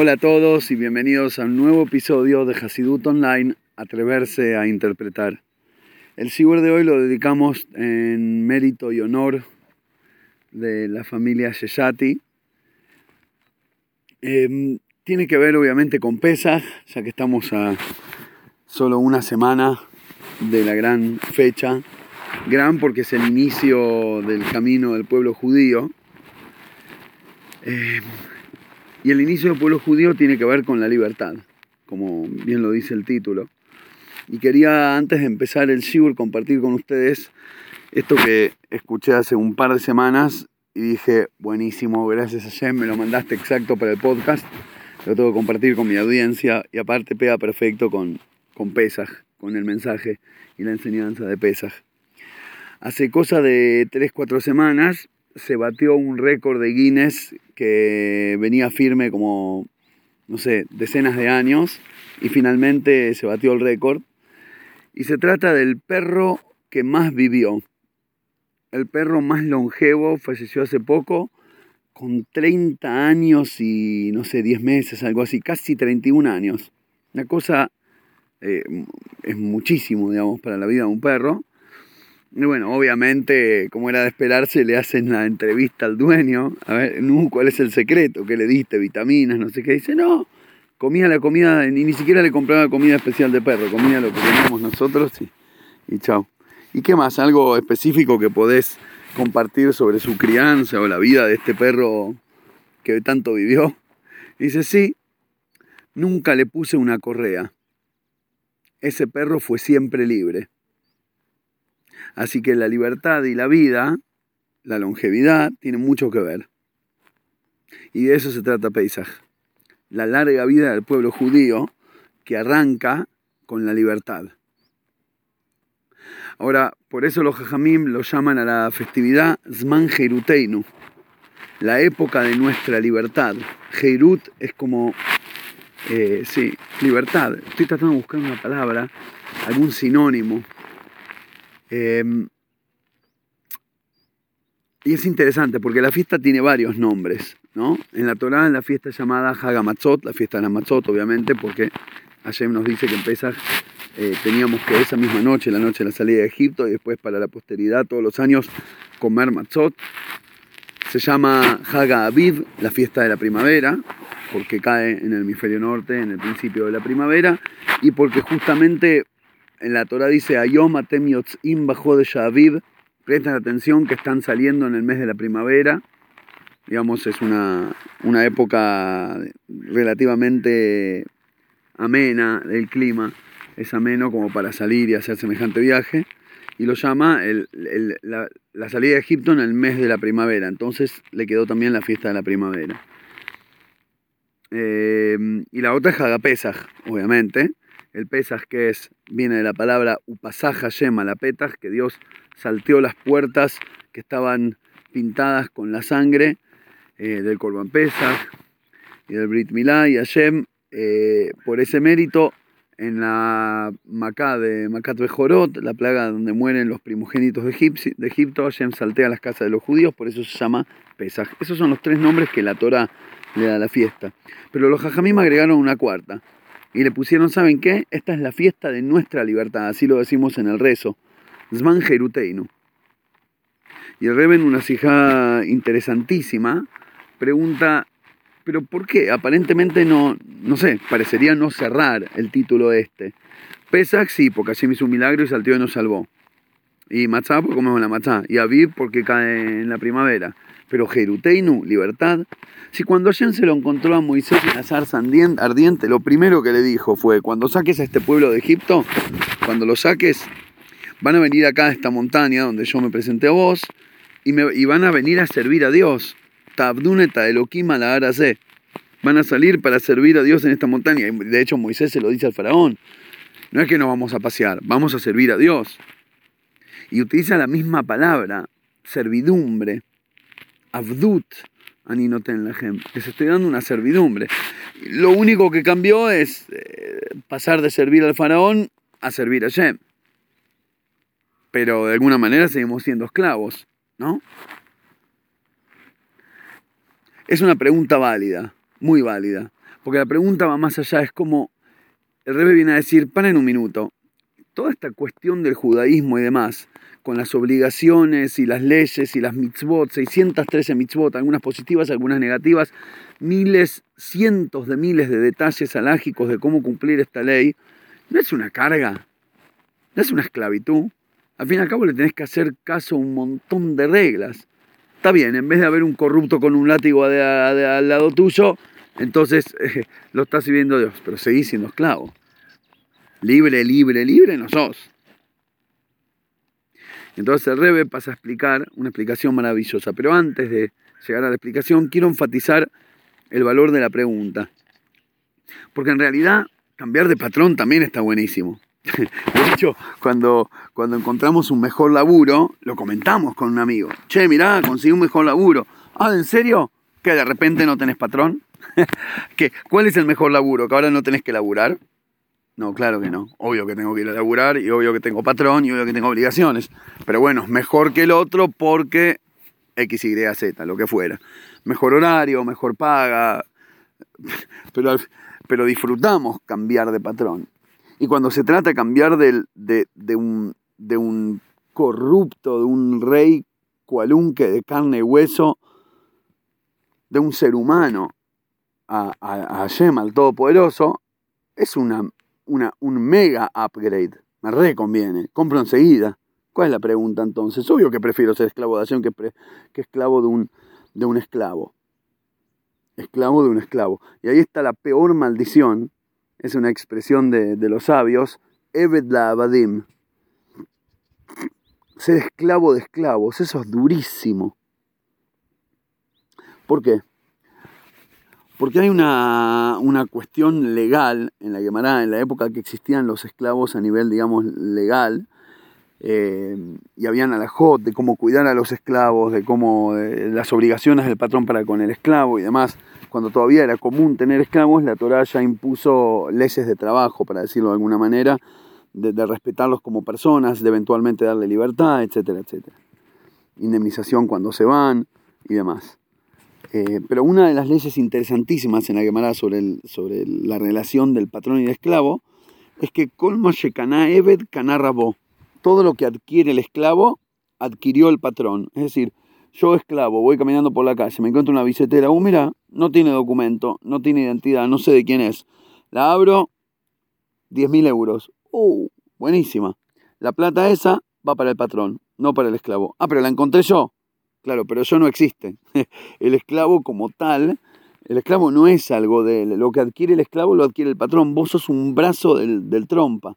Hola a todos y bienvenidos a un nuevo episodio de Hasidut Online, Atreverse a Interpretar. El Sibur de hoy lo dedicamos en mérito y honor de la familia Sheshati. Em, tiene que ver obviamente con Pesach, ya que estamos a solo una semana de la gran fecha. Gran porque es el inicio del camino del pueblo judío. Em, y el inicio del pueblo judío tiene que ver con la libertad, como bien lo dice el título. Y quería antes de empezar el Shibur compartir con ustedes esto que escuché hace un par de semanas y dije, buenísimo, gracias a Jem, me lo mandaste exacto para el podcast, lo tengo que compartir con mi audiencia y aparte pega perfecto con, con Pesaj, con el mensaje y la enseñanza de Pesaj. Hace cosa de 3-4 semanas se batió un récord de Guinness que venía firme como, no sé, decenas de años y finalmente se batió el récord. Y se trata del perro que más vivió. El perro más longevo falleció hace poco con 30 años y no sé, 10 meses, algo así, casi 31 años. Una cosa eh, es muchísimo, digamos, para la vida de un perro. Y bueno, obviamente, como era de esperarse, le hacen la entrevista al dueño. A ver, ¿cuál es el secreto? ¿Qué le diste? ¿Vitaminas? No sé qué. Dice, no, comía la comida, ni, ni siquiera le compraba comida especial de perro, comía lo que teníamos nosotros y, y chao. ¿Y qué más? ¿Algo específico que podés compartir sobre su crianza o la vida de este perro que tanto vivió? Dice, sí, nunca le puse una correa. Ese perro fue siempre libre. Así que la libertad y la vida, la longevidad, tienen mucho que ver. Y de eso se trata Pesaj. La larga vida del pueblo judío que arranca con la libertad. Ahora, por eso los jajamim lo llaman a la festividad Zman Jeruteinu, la época de nuestra libertad. Jerut es como, eh, sí, libertad. Estoy tratando de buscar una palabra, algún sinónimo. Em, y es interesante porque la fiesta tiene varios nombres. ¿no? En la Torah, la fiesta llamada Hagamatzot, la fiesta de la Matzot, obviamente, porque Hashem nos dice que en eh, teníamos que esa misma noche, la noche de la salida de Egipto, y después para la posteridad, todos los años, comer Matzot. Se llama Haga Aviv, la fiesta de la primavera, porque cae en el hemisferio norte, en el principio de la primavera, y porque justamente en la Torah dice Ayom Atem Yotzim Bajo de Shaviv, prestan atención que están saliendo en el mes de la primavera, digamos, es una, una época relativamente amena del clima, es ameno como para salir y hacer semejante viaje, y lo llama la, salida de Egipto en el mes de la primavera, entonces le quedó también la fiesta de la primavera. Eh, y la otra es Hagapesach, obviamente, el Pesaj que es, viene de la palabra Upasaja Yema, la Petach, que Dios salteó las puertas que estaban pintadas con la sangre eh, del Corban Pesach y del Brit Milá y Hashem, eh, por ese mérito, en la Macá de Macat Bejorot, la plaga donde mueren los primogénitos de, de Egipto, Hashem saltea las casas de los judíos, por eso se llama Pesach. Esos son los tres nombres que la Torah le da a la fiesta. Pero los Jajamim agregaron una cuarta, y le pusieron, ¿saben qué? Esta es la fiesta de nuestra libertad, así lo decimos en el rezo. Zman Jeruteinu. Y el Reben, una hija interesantísima, pregunta, ¿pero por qué? Aparentemente no, no sé, parecería no cerrar el título este. Pesach sí, porque me hizo un milagro y saltó y nos salvó. Y Matzah porque comemos la Matzah. Y Aviv porque cae en la primavera. Pero Jeruteinu, libertad. Si cuando Hashem se lo encontró a Moisés en la zarza ardiente, lo primero que le dijo fue, cuando saques a este pueblo de Egipto, cuando lo saques, van a venir acá a esta montaña donde yo me presenté a vos, y, me, y van a venir a servir a Dios. Tabduneta Elohim la. Van a salir para servir a Dios en esta montaña. De hecho, Moisés se lo dice al faraón. No es que nos vamos a pasear, vamos a servir a Dios. Y utiliza la misma palabra, servidumbre. Abdut, gente. Les estoy dando una servidumbre. Lo único que cambió es eh, pasar de servir al faraón a servir a Shem. Pero de alguna manera seguimos siendo esclavos, ¿no? Es una pregunta válida, muy válida. Porque la pregunta va más allá, es como el Rebe viene a decir, para en un minuto, toda esta cuestión del judaísmo y demás, con las obligaciones y las leyes y las mitzvot, 613 mitzvot, algunas positivas, algunas negativas, miles, cientos de miles de detalles alágicos de cómo cumplir esta ley, no es una carga, no es una esclavitud. Al fin y al cabo le tenés que hacer caso a un montón de reglas. Está bien, en vez de haber un corrupto con un látigo al lado tuyo, entonces lo está sirviendo Dios, pero seguís siendo esclavo. Libre, libre, libre no sos. Entonces el Rebe pasa a explicar una explicación maravillosa. Pero antes de llegar a la explicación, quiero enfatizar el valor de la pregunta. Porque en realidad cambiar de patrón también está buenísimo. De hecho, cuando, cuando encontramos un mejor laburo, lo comentamos con un amigo. Che, mirá, conseguí un mejor laburo. Ah, ¿en serio? ¿Que de repente no tenés patrón? ¿Qué? ¿Cuál es el mejor laburo? ¿Que ahora no tenés que laburar? No, claro que no. Obvio que tengo que ir a laburar y obvio que tengo patrón y obvio que tengo obligaciones. Pero bueno, mejor que el otro porque X, Y, Z, lo que fuera. Mejor horario, mejor paga. Pero, pero disfrutamos cambiar de patrón. Y cuando se trata de cambiar de, un, de un corrupto, de un rey cualunque de carne y hueso, de un ser humano a, a, a al Todopoderoso, es una un mega upgrade. Me reconviene. Compro enseguida. ¿Cuál es la pregunta entonces? Obvio que prefiero ser esclavo de acción que, que esclavo de un, de un esclavo. Esclavo de un esclavo. Y ahí está la peor maldición. Es una expresión de, los sabios. Eved la abadim. Ser esclavo de esclavos. Eso es durísimo. ¿Por qué? Porque hay una, cuestión legal en la Gemara, en la época que existían los esclavos a nivel, digamos, legal, eh, y habían alajot de cómo cuidar a los esclavos, de cómo las obligaciones del patrón para con el esclavo y demás. Cuando todavía era común tener esclavos, la Torah ya impuso leyes de trabajo, para decirlo de alguna manera, de, de respetarlos como personas, de eventualmente darle libertad, etcétera, etcétera. Indemnización cuando se van y demás. Eh, pero una de las leyes interesantísimas en la Gemara sobre, sobre la relación del patrón y el esclavo es que colma shekana eved kanarrabo. Todo lo que adquiere el esclavo adquirió el patrón. Es decir, yo esclavo, voy caminando por la calle, me encuentro una billetera, oh mira, no tiene documento, no tiene identidad, no sé de quién es. La abro, 10.000 euros. Uh, buenísima. La plata esa va para el patrón, no para el esclavo. Ah, pero la encontré yo. Claro, pero eso no existe. El esclavo como tal, el esclavo no es algo de él. Lo que adquiere el esclavo lo adquiere el patrón. Vos sos un brazo del, trompa.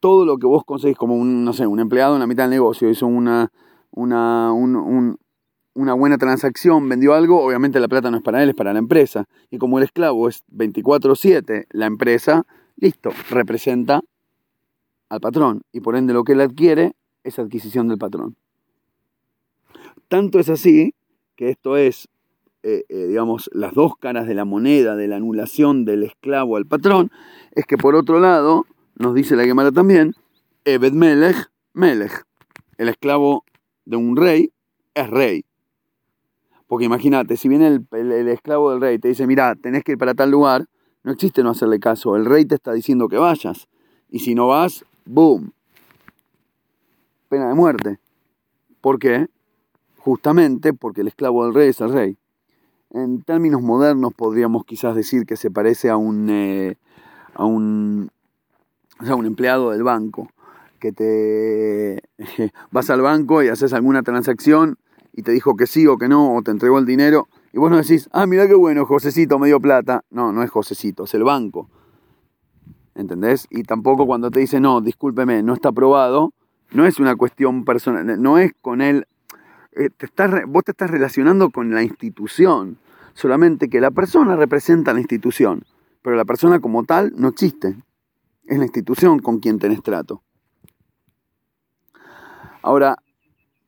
Todo lo que vos conseguís como un, no sé, un empleado en la mitad del negocio, hizo una, una, una buena transacción, vendió algo, obviamente la plata no es para él, es para la empresa. Y como el esclavo es 24/7, la empresa, listo, representa al patrón. Y por ende lo que él adquiere es adquisición del patrón. Tanto es así que esto es, eh, eh, digamos, las dos caras de la moneda de la anulación del esclavo al patrón, es que por otro lado, nos dice la Gemara también, Ebed Melech, Melech, el esclavo de un rey es rey. Porque imagínate, si viene el, esclavo del rey te dice, mira, tenés que ir para tal lugar, no existe no hacerle caso. El rey te está diciendo que vayas. Y si no vas, ¡boom! Pena de muerte. ¿Por qué? Justamente porque el esclavo del rey es el rey. En términos modernos podríamos quizás decir que se parece a un, eh, a un, un empleado del banco, que te vas al banco y haces alguna transacción y te dijo que sí o que no, o te entregó el dinero, y vos no decís, ah, mira qué bueno, Josecito me dio plata. No, no es Josecito, es el banco. ¿Entendés? Y tampoco cuando te dice, no, discúlpeme, no está aprobado, no es una cuestión personal, no es con él eh, te vos te estás relacionando con la institución, solamente que la persona representa la institución, pero la persona como tal no existe. Es la institución con quien tenés trato. Ahora,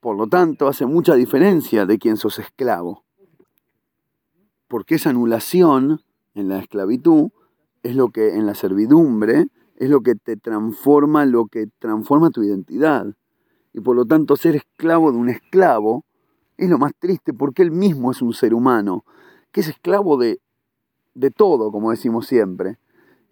por lo tanto, hace mucha diferencia de quien sos esclavo. Porque esa anulación en la esclavitud es lo que en la servidumbre es lo que te transforma, lo que transforma tu identidad y por lo tanto ser esclavo de un esclavo es lo más triste porque él mismo es un ser humano, que es esclavo de de todo, como decimos siempre.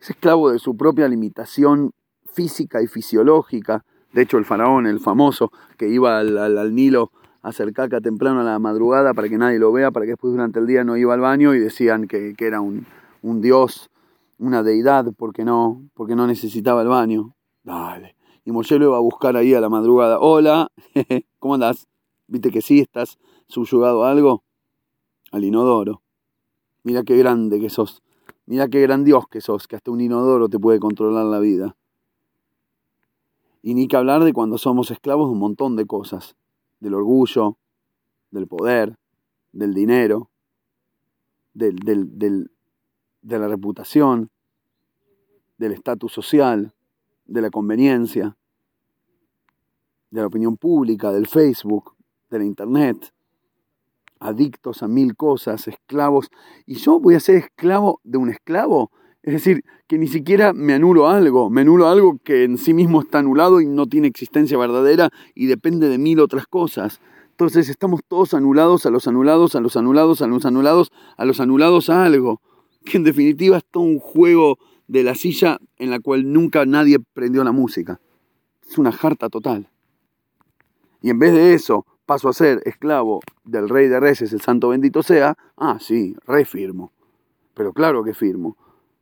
Es esclavo de su propia limitación física y fisiológica. De hecho, el faraón, el famoso, que iba al, Nilo a hacer caca temprano a la madrugada para que nadie lo vea, para que después durante el día no iba al baño y decían que, era un, un, dios, una deidad, porque no, porque no necesitaba el baño. Dale. Y Moshe lo iba a buscar ahí a la madrugada. Hola, ¿cómo andás? ¿Viste que sí estás subyugado a algo? Al inodoro. Mira qué grande que sos. Mira qué gran Dios que sos, que hasta un inodoro te puede controlar la vida. Y ni que hablar de cuando somos esclavos de un montón de cosas. Del orgullo, del poder, del dinero, del, del, de la reputación, del estatus social, de la conveniencia, de la opinión pública, del Facebook, de la Internet adictos a mil cosas, esclavos, y yo voy a ser esclavo de un esclavo. Es decir, que ni siquiera me anulo algo, me anulo algo que en sí mismo está anulado y no tiene existencia verdadera y depende de mil otras cosas. Entonces estamos todos anulados a los anulados, a los anulados, a los anulados, a los anulados a algo, que en definitiva es todo un juego de la silla en la cual nunca nadie prendió la música. Es una jarta total. Y en vez de eso, paso a ser esclavo del rey de reyes, el santo bendito sea, ah, sí, rey firmo. Pero claro que firmo,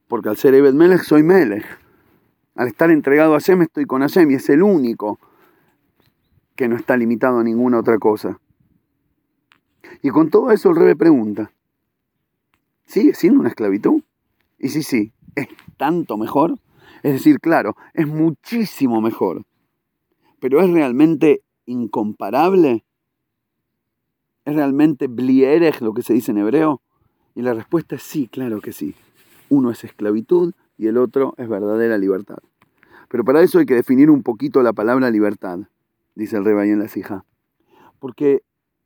porque al ser Ebed Melech soy Melech. Al estar entregado a Hashem estoy con Hashem y es el único que no está limitado a ninguna otra cosa. Y con todo eso el rey pregunta, ¿sigue siendo una esclavitud? Y sí, sí, ¿es tanto mejor? Es decir, claro, es muchísimo mejor. Pero ¿es realmente incomparable? ¿Es realmente blierech lo que se dice en hebreo? Y la respuesta es sí, claro que sí. Uno es esclavitud y el otro es verdadera libertad. Pero para eso hay que definir un poquito la palabra libertad, dice el rey en la Sija. Porque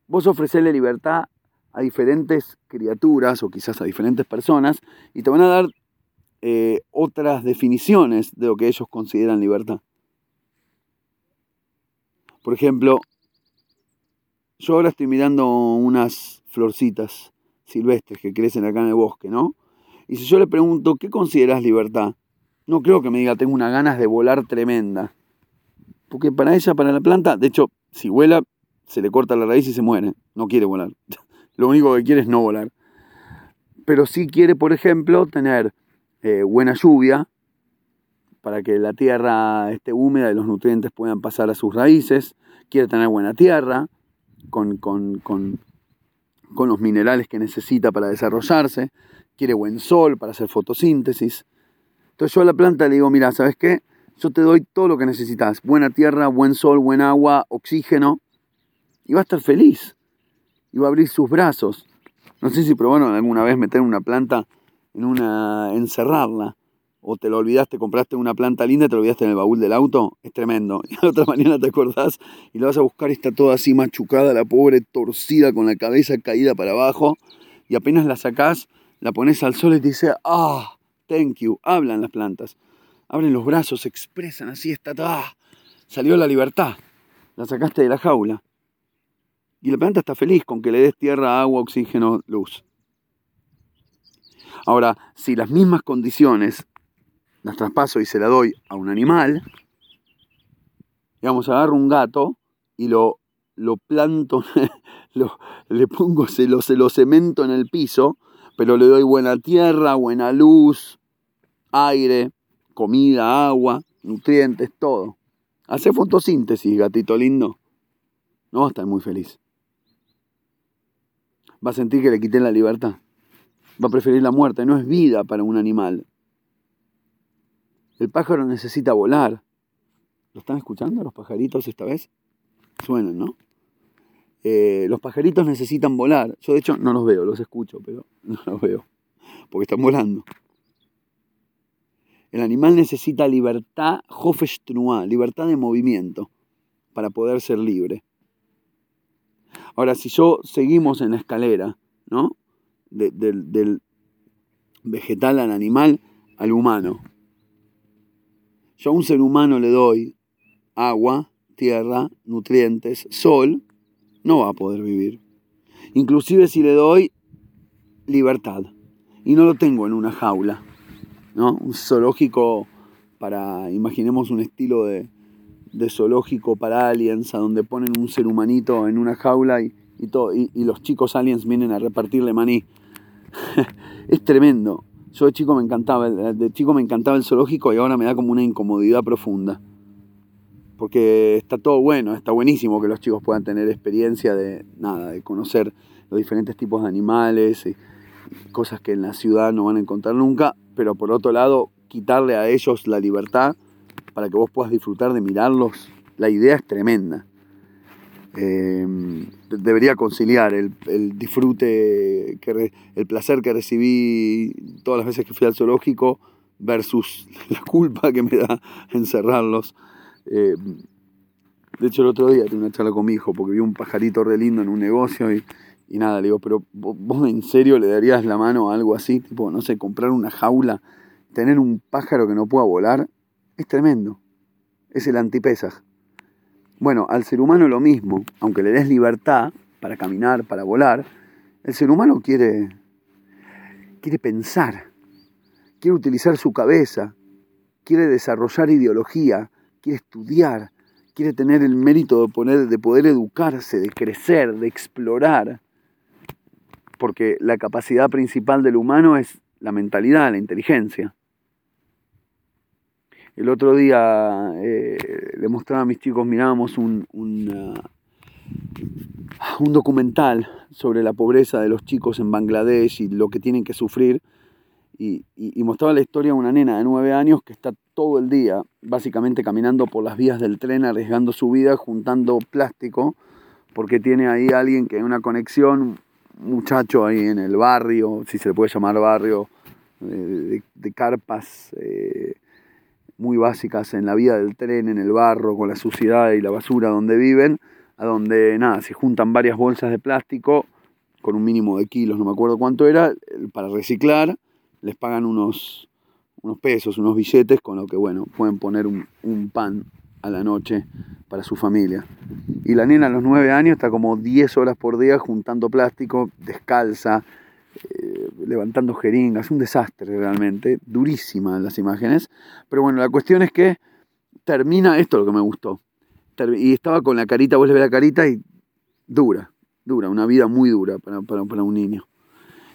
vos ofrecerle libertad a diferentes criaturas o quizás a diferentes personas y te van a dar eh, otras definiciones de lo que ellos consideran libertad. Por ejemplo, yo ahora estoy mirando unas florcitas silvestres que crecen acá en el bosque, ¿no? Y si yo le pregunto, ¿qué consideras libertad? No creo que me diga, tengo unas ganas de volar tremenda. Porque para ella, para la planta, de hecho, si vuela, se le corta la raíz y se muere. No quiere volar. Lo único que quiere es no volar. Pero sí quiere, por ejemplo, tener eh, buena lluvia para que la tierra esté húmeda y los nutrientes puedan pasar a sus raíces. Quiere tener buena tierra, con, con, los minerales que necesita para desarrollarse, quiere buen sol para hacer fotosíntesis. Entonces yo a la planta le digo, mira, ¿sabes qué? Yo te doy todo lo que necesitas, buena tierra, buen sol, buen agua, oxígeno, y va a estar feliz, y va a abrir sus brazos. No sé si probaron alguna vez meter una planta en una, encerrarla o te lo olvidaste, compraste una planta linda te lo olvidaste en el baúl del auto, es tremendo. Y la otra mañana te acordás y la vas a buscar está toda así machucada, la pobre torcida con la cabeza caída para abajo. Y apenas la sacás, la pones al sol y te dice, ah, thank you. Hablan las plantas. Abren los brazos, se expresan así, está, ah, salió la libertad. La sacaste de la jaula. Y la planta está feliz con que le des tierra, agua, oxígeno, luz. Ahora, si las mismas condiciones las traspaso y se la doy a un animal, digamos, agarro un gato y lo, lo planto, lo, le pongo, se lo, se lo cemento en el piso, pero le doy buena tierra, buena luz, aire, comida, agua, nutrientes, todo. Hace fotosíntesis, gatito lindo. No va a estar muy feliz. Va a sentir que le quité la libertad. Va a preferir la muerte. No es vida para un animal. El pájaro necesita volar. ¿Lo están escuchando los pajaritos esta vez? Suenan, ¿no? Eh, los pajaritos necesitan volar. Yo de hecho no los veo, los escucho, pero no los veo. Porque están volando. El animal necesita libertad, libertad de movimiento, para poder ser libre. Ahora, si yo seguimos en la escalera, ¿no? Del vegetal al animal al humano, yo a un ser humano le doy agua, tierra, nutrientes, sol, no va a poder vivir. Inclusive si le doy libertad. y no lo tengo en una jaula, ¿no? Un zoológico para, imaginemos un estilo de, zoológico para aliens, a donde ponen un ser humanito en una jaula y, todo, y, los chicos aliens vienen a repartirle maní. es tremendo. Yo de chico me encantaba, de chico me encantaba el zoológico y ahora me da como una incomodidad profunda. Porque está todo bueno, está buenísimo que los chicos puedan tener experiencia de nada, de conocer los diferentes tipos de animales y cosas que en la ciudad no van a encontrar nunca, pero por otro lado, quitarle a ellos la libertad para que vos puedas disfrutar de mirarlos, la idea es tremenda. Em, debería conciliar el, disfrute, que el placer que recibí todas las veces que fui al zoológico versus la culpa que me da encerrarlos. Em, de hecho, el otro día tuve una charla con mi hijo porque vi un pajarito re lindo en un negocio y, y nada, le digo, pero vos en serio le darías la mano a algo así, tipo, no sé, comprar una jaula, tener un pájaro que no pueda volar, es tremendo. Es el antipesaj. Bueno, al ser humano lo mismo, aunque le des libertad para caminar, para volar, el ser humano quiere, quiere pensar, quiere utilizar su cabeza, quiere desarrollar ideología, quiere estudiar, quiere tener el mérito de, poner, de poder educarse, de crecer, de explorar, porque la capacidad principal del humano es la mentalidad, la inteligencia. El otro día eh, le mostraba a mis chicos, mirábamos un, un, un, documental sobre la pobreza de los chicos en Bangladesh y lo que tienen que sufrir. Y, y, mostraba la historia de una nena de nueve años que está todo el día, básicamente caminando por las vías del tren, arriesgando su vida, juntando plástico, porque tiene ahí alguien que hay una conexión, un muchacho ahí en el barrio, si se le puede llamar barrio, de, carpas. Eh, muy básicas en la vida del tren, en el barro, con la suciedad y la basura donde viven, a donde nada, se juntan varias bolsas de plástico con un mínimo de kilos, no me acuerdo cuánto era, para reciclar, les pagan unos, unos pesos, unos billetes, con lo que bueno, pueden poner un, un pan a la noche para su familia. Y la nena a los nueve años está como 10 horas por día juntando plástico, descalza, eh, levantando jeringas, un desastre realmente, durísimas las imágenes. Pero bueno, la cuestión es que termina, esto es lo que me gustó, y estaba con la carita, vos le ves la carita y dura, dura, una vida muy dura para, un niño.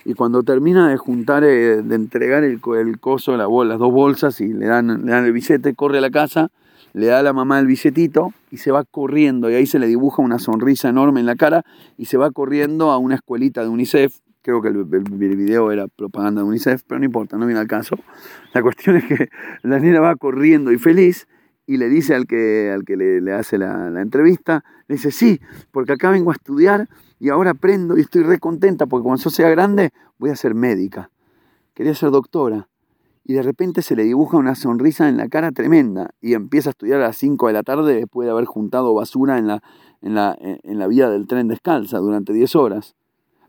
Y cuando termina de juntar, eh, de entregar el, coso, la, las dos bolsas y le dan, le dan el billete, corre a la casa, le da a la mamá el billetito y se va corriendo y ahí se le dibuja una sonrisa enorme en la cara y se va corriendo a una escuelita de UNICEF Creo que el, video era propaganda de UNICEF, pero no importa, no viene al caso. La cuestión es que la niña va corriendo y feliz y le dice al que, al que le, hace la, entrevista, le dice, sí, porque acá vengo a estudiar y ahora aprendo y estoy re contenta porque cuando yo sea grande voy a ser médica. Quería ser doctora. Y de repente se le dibuja una sonrisa en la cara tremenda y empieza a estudiar a las 5 de la tarde después de haber juntado basura en la, en la, en la vía del tren descalza durante 10 horas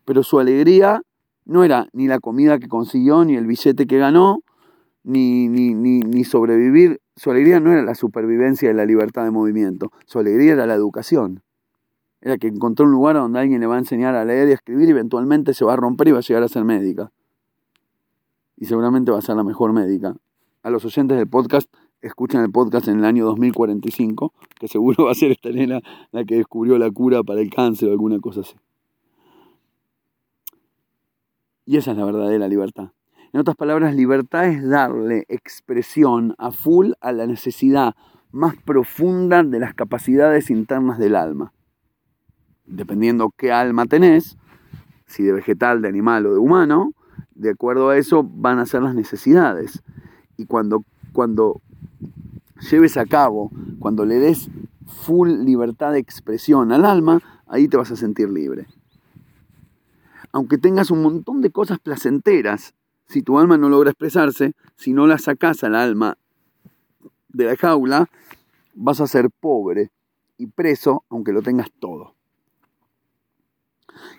pero su alegría no era ni la comida que consiguió, ni el billete que ganó, ni, ni, ni, sobrevivir. Su alegría no era la supervivencia y la libertad de movimiento, su alegría era la educación. Era que encontró un lugar donde alguien le va a enseñar a leer y a escribir y eventualmente se va a romper y va a llegar a ser médica. Y seguramente va a ser la mejor médica. A los oyentes del podcast, escuchan el podcast en el año 2045, que seguro va a ser esta nena la que descubrió la cura para el cáncer o alguna cosa así. Y esa es la verdadera libertad. En otras palabras, libertad es darle expresión a full a la necesidad más profunda de las capacidades internas del alma. Dependiendo qué alma tenés, si de vegetal, de animal o de humano, de acuerdo a eso van a ser las necesidades. Y cuando, cuando lleves a cabo, cuando le des full libertad de expresión al alma, ahí te vas a sentir libre aunque tengas un montón de cosas placenteras, si tu alma no logra expresarse, si no la sacas al alma de la jaula, vas a ser pobre y preso aunque lo tengas todo.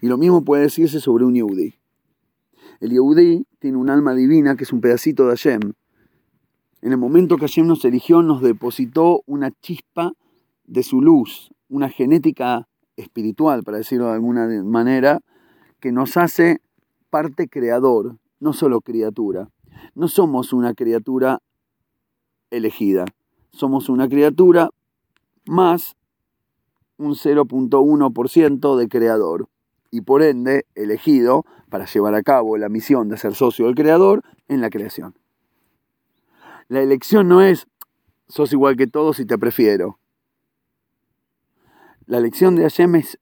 Y lo mismo puede decirse sobre un Yehudi. El Yehudi tiene un alma divina que es un pedacito de Hashem. En el momento que Hashem nos eligió, nos depositó una chispa de su luz, una genética espiritual, para decirlo de alguna manera, que nos hace parte creador no solo criatura. No somos una criatura elegida, somos una criatura más un 0.1% de creador y por ende elegido para llevar a cabo la misión de ser socio del creador en la creación. La elección no es sos igual que todos y te prefiero. La elección de Hashem es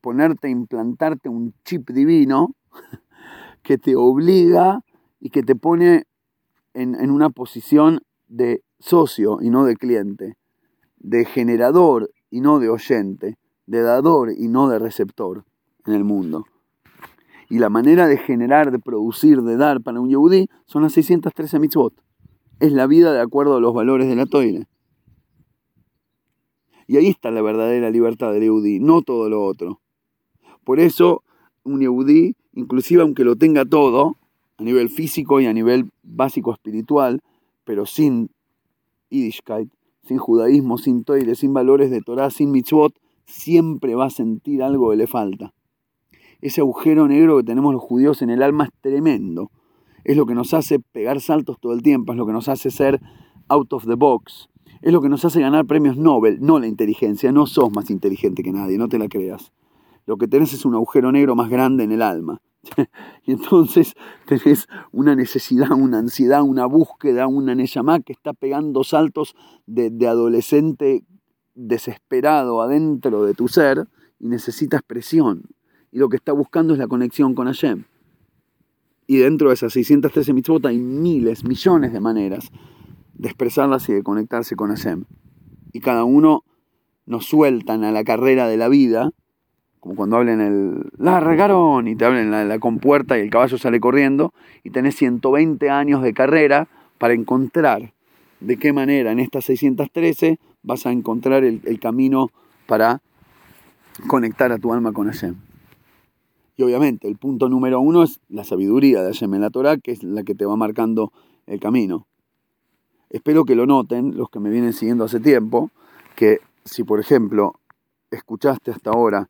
ponerte, implantarte un chip divino que te obliga y que te pone en, en una posición de socio y no de cliente, de generador y no de oyente, de dador y no de receptor en el mundo. Y la manera de generar, de producir, de dar para un yehudí son las 613 mitzvot. Es la vida de acuerdo a los valores de la toile. Y ahí está la verdadera libertad del yehudí, no todo lo otro. Por eso, un yehudí, inclusive aunque lo tenga todo, a nivel físico y a nivel básico espiritual, pero sin Yiddishkeit, sin judaísmo, sin toire, sin valores de Torah, sin mitzvot, siempre va a sentir algo que le falta. Ese agujero negro que tenemos los judíos en el alma es tremendo. Es lo que nos hace pegar saltos todo el tiempo, es lo que nos hace ser out of the box, es lo que nos hace ganar premios Nobel, no la inteligencia, no sos más inteligente que nadie, no te la creas. Lo que tenés es un agujero negro más grande en el alma. y entonces tenés una necesidad, una ansiedad, una búsqueda, una Neyamá que está pegando saltos de, adolescente desesperado adentro de tu ser y necesita expresión. Y lo que está buscando es la conexión con Hashem. Y dentro de esas 613 mitzvot hay miles, millones de maneras de expresarlas y de conectarse con Hashem. Y cada uno nos sueltan a la carrera de la vida como cuando hablen el la regaron y te hablen la, la compuerta y el caballo sale corriendo y tenés 120 años de carrera para encontrar de qué manera en estas 613 vas a encontrar el, camino para conectar a tu alma con Hashem. Y obviamente el punto número uno es la sabiduría de Hashem en la Torah, que es la que te va marcando el camino. Espero que lo noten los que me vienen siguiendo hace tiempo, que si por ejemplo escuchaste hasta ahora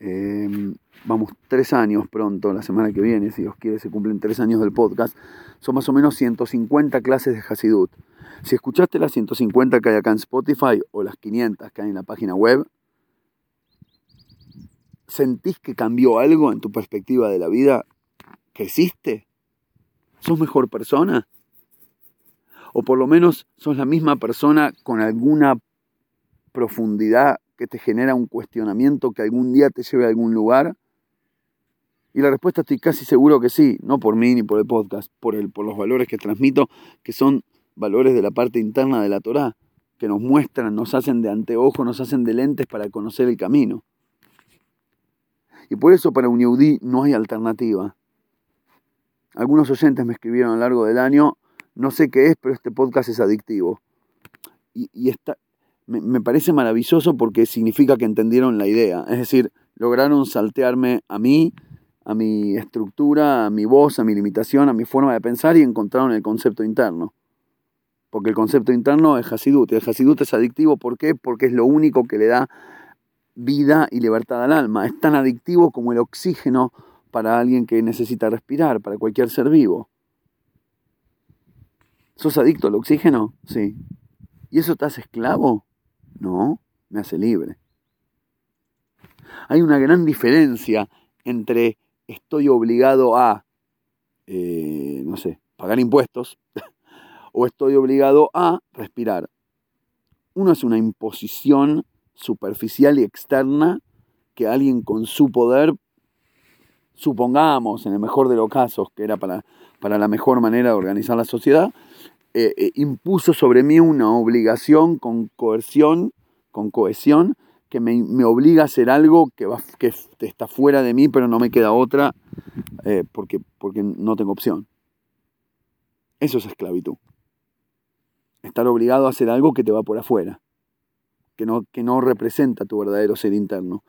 Em, vamos, tres años pronto, la semana que viene, si Dios quiere, se cumplen tres años del podcast. Son más o menos 150 clases de Hasidut. Si escuchaste las 150 que hay acá en Spotify o las 500 que hay en la página web, ¿sentís que cambió algo en tu perspectiva de la vida? ¿Creciste? ¿Sos mejor persona? O por lo menos sos la misma persona con alguna profundidad que te genera un cuestionamiento que algún día te lleve a algún lugar? Y la respuesta estoy casi seguro que sí, no por mí ni por el podcast, por, el, por los valores que transmito, que son valores de la parte interna de la Torá, que nos muestran, nos hacen de anteojo, nos hacen de lentes para conocer el camino. Y por eso para un Yehudi no hay alternativa. Algunos oyentes me escribieron a lo largo del año, no sé qué es, pero este podcast es adictivo. Y, y está, me, parece maravilloso porque significa que entendieron la idea. Es decir, lograron saltearme a mí, a mi estructura, a mi voz, a mi limitación, a mi forma de pensar y encontraron el concepto interno. Porque el concepto interno es Hasidut. El Hasidut es adictivo, ¿por qué? Porque es lo único que le da vida y libertad al alma. Es tan adictivo como el oxígeno para alguien que necesita respirar, para cualquier ser vivo. ¿Sos adicto al oxígeno? Sí. ¿Y eso te hace esclavo? No, me hace libre. Hay una gran diferencia entre estoy obligado a, eh, no sé, pagar impuestos o estoy obligado a respirar. Uno es una imposición superficial y externa que alguien con su poder, supongamos en el mejor de los casos, que era para, para la mejor manera de organizar la sociedad, eh, eh, impuso sobre mí una obligación con coerción, con cohesión, que me, obliga a hacer algo que, va, que está fuera de mí, pero no me queda otra eh, porque, porque no tengo opción. Eso es esclavitud. Estar obligado a hacer algo que te va por afuera, que no, que no representa tu verdadero ser interno.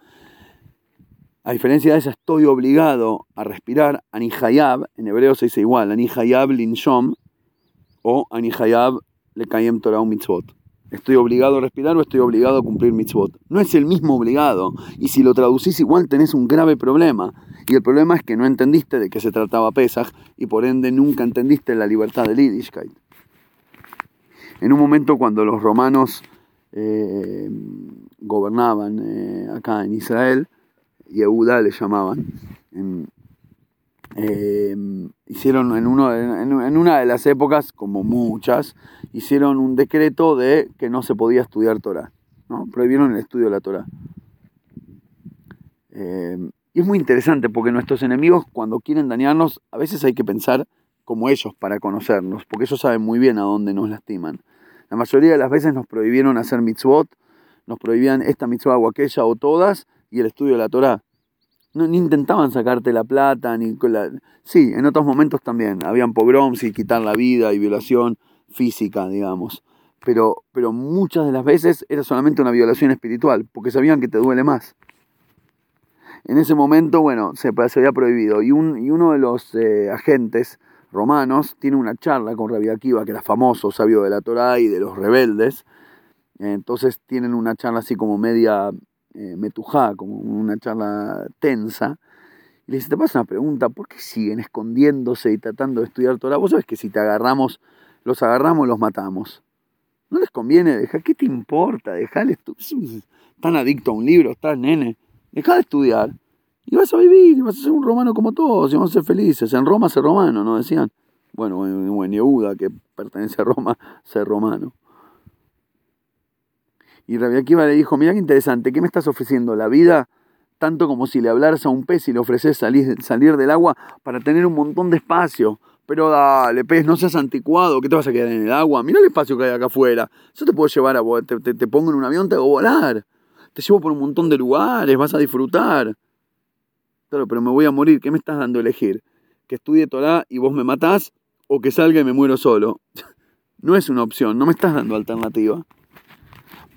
A diferencia de eso, estoy obligado a respirar. Anihayab, en hebreo se dice igual, Anihayab linshom, o Anihayab le Torah mitzvot. ¿Estoy obligado a respirar o estoy obligado a cumplir mitzvot? No es el mismo obligado. Y si lo traducís igual tenés un grave problema. Y el problema es que no entendiste de qué se trataba Pesach y por ende nunca entendiste la libertad del Yiddishkeit. En un momento cuando los romanos eh, gobernaban eh, acá en Israel, Yehuda le llamaban, eh, hicieron en, en, una de las épocas, como muchas, hicieron un decreto de que no se podía estudiar Torah. Prohibieron el estudio de la Torah. y es muy interesante porque nuestros enemigos cuando quieren dañarnos, a veces hay que pensar como ellos para conocernos, porque ellos saben muy bien a dónde nos lastiman. La mayoría de las veces nos prohibieron hacer mitzvot, nos prohibían esta mitzvah o aquella o todas, y el estudio de la Torah. No, ni intentaban sacarte la plata, ni la... Sí, en otros momentos también. Habían pogroms y quitar la vida y violación física, digamos. Pero, pero muchas de las veces era solamente una violación espiritual, porque sabían que te duele más. En ese momento, bueno, se, se había prohibido. Y, un, y uno de los eh, agentes romanos, tiene una charla con Rabbi Akiva, que era famoso, sabio de la Torá y de los rebeldes. Entonces tienen una charla así como media eh, metujá, como una charla tensa. Y le dice, te pasa una pregunta, ¿por qué siguen escondiéndose y tratando de estudiar Torah? Vos sabés que si te agarramos, los agarramos, los matamos. No les conviene dejar, ¿qué te importa? Dejar tan adicto a un libro, estás nene. Deja de estudiar y vas a vivir, y vas a ser un romano como todos, y vamos a ser felices. En Roma ser romano, ¿no? Decían. Bueno, en Yehuda, que pertenece a Roma, ser romano. Y Rabbi Akiva le dijo, mira qué interesante, ¿qué me estás ofreciendo? ¿La vida? Tanto como si le hablaras a un pez y le ofreces salir, del agua para tener un montón de espacio. Pero dale, pez, no seas anticuado, ¿qué te vas a quedar en el agua? Mira el espacio que hay acá afuera. Yo te puedo llevar a... Te, te pongo en un avión, te hago volar. Te llevo por un montón de lugares, vas a disfrutar. Claro, pero me voy a morir, ¿qué me estás dando a elegir? ¿Que estudie Torah y vos me matás o que salga y me muero solo? No es una opción, no me estás dando alternativa.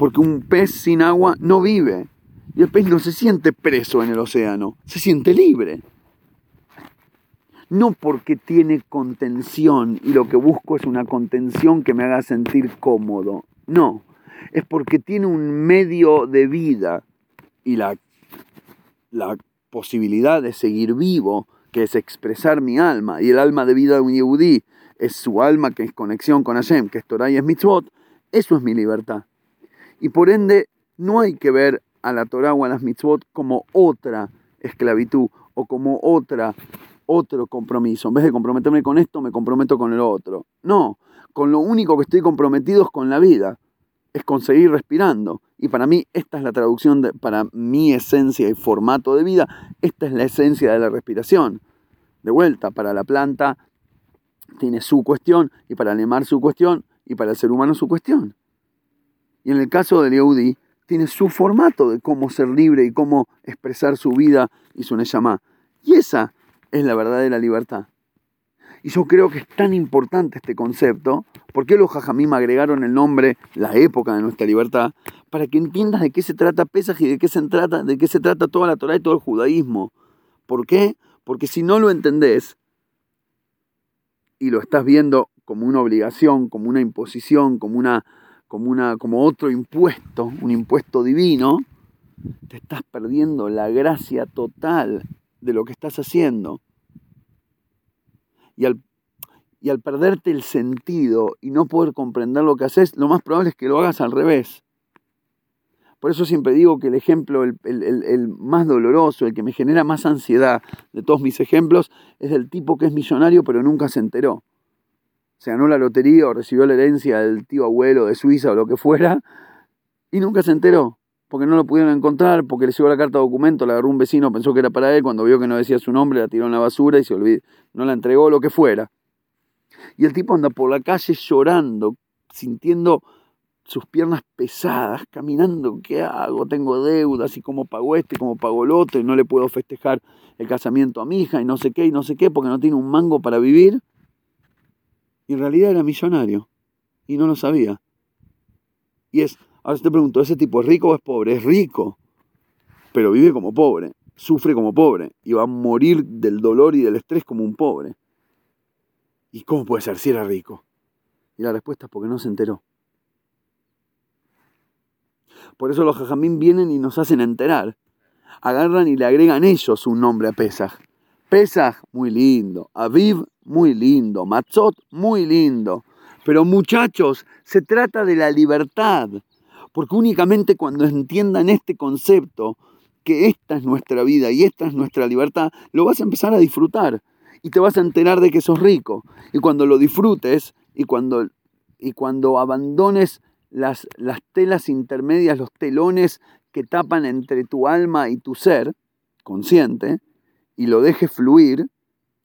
Porque un pez sin agua no vive. Y el pez no se siente preso en el océano, se siente libre. No porque tiene contención y lo que busco es una contención que me haga sentir cómodo. No, es porque tiene un medio de vida y la, la posibilidad de seguir vivo, que es expresar mi alma, y el alma de vida de un yehudí es su alma que es conexión con Hashem, que es Torah y es mitzvot, eso es mi libertad. Y por ende, no hay que ver a la Torah o a las mitzvot como otra esclavitud o como otra, otro compromiso. En vez de comprometerme con esto, me comprometo con el otro. No, con lo único que estoy comprometido es con la vida es conseguir respirando. Y para mí esta es la traducción, de, para mi esencia y formato de vida, esta es la esencia de la respiración. De vuelta, para la planta tiene su cuestión, y para el su cuestión, y para el ser humano su cuestión. Y en el caso del Yehudi, tiene su formato de cómo ser libre y cómo expresar su vida y su Neshama. Y esa es la verdadera libertad. Y yo creo que es tan importante este concepto, porque los jajamim agregaron el nombre, la época de nuestra libertad, para que entiendas de qué se trata Pesaj y de qué se trata, de qué se trata toda la Torah y todo el judaísmo. ¿Por qué? Porque si no lo entendés y lo estás viendo como una obligación, como una imposición, como una como una como otro impuesto, un impuesto divino, te estás perdiendo la gracia total de lo que estás haciendo y al, y al perderte el sentido y no poder comprender lo que haces, lo más probable es que lo hagas al revés. Por eso siempre digo que el ejemplo, el, el, más doloroso, el que me genera más ansiedad de todos mis ejemplos, es del tipo que es millonario pero nunca se enteró. Se ganó la lotería o recibió la herencia del tío abuelo de Suiza o lo que fuera y nunca se enteró porque no lo pudieron encontrar, porque le llegó la carta de documento, la agarró un vecino, pensó que era para él, cuando vio que no decía su nombre, la tiró en la basura y se olvidó, no la entregó, lo que fuera. Y el tipo anda por la calle llorando, sintiendo sus piernas pesadas, caminando, ¿qué hago? Tengo deudas, y cómo pago este, cómo pago el otro, y no le puedo festejar el casamiento a mi hija, y no sé qué, y no sé qué, porque no tiene un mango para vivir. Y en realidad era millonario, y no lo sabía. Y es Ahora te pregunto, ¿ese tipo es rico o es pobre? Es rico, pero vive como pobre, sufre como pobre y va a morir del dolor y del estrés como un pobre. ¿Y cómo puede ser si era rico? Y la respuesta es porque no se enteró. Por eso los jajamín vienen y nos hacen enterar. Agarran y le agregan ellos un nombre a Pesaj. Pesaj, muy lindo. Aviv, muy lindo. Matzot, muy lindo. Pero muchachos, se trata de la libertad. Porque únicamente cuando entiendan este concepto, que esta es nuestra vida y esta es nuestra libertad, lo vas a empezar a disfrutar y te vas a enterar de que sos rico. Y cuando lo disfrutes y cuando, y cuando abandones las, las telas intermedias, los telones que tapan entre tu alma y tu ser consciente, y lo dejes fluir,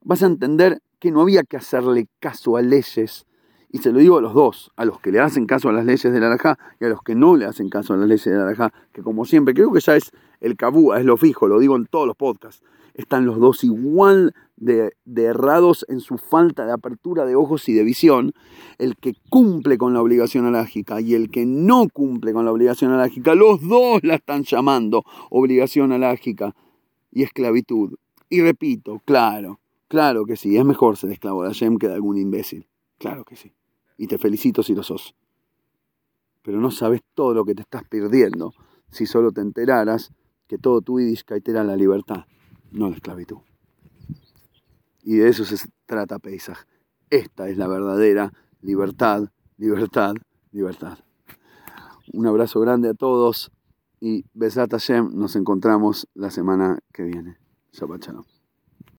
vas a entender que no había que hacerle caso a leyes. Y se lo digo a los dos, a los que le hacen caso a las leyes de la Arajá y a los que no le hacen caso a las leyes de la Arajá, que como siempre, creo que ya es el cabúa, es lo fijo, lo digo en todos los podcasts, están los dos igual de, errados en su falta de apertura de ojos y de visión, el que cumple con la obligación alágica y el que no cumple con la obligación alágica, los dos la están llamando obligación alágica y esclavitud. Y repito, claro, claro que sí, es mejor ser esclavo de Hashem que de algún imbécil, claro que sí. Y te felicito si lo sos. Pero no sabes todo lo que te estás perdiendo si solo te enteraras que todo tu te era la libertad, no la esclavitud. Y de eso se trata Pesaj. Esta es la verdadera libertad, libertad, libertad. Un abrazo grande a todos y Besat Hashem, nos encontramos la semana que viene. Shabbat.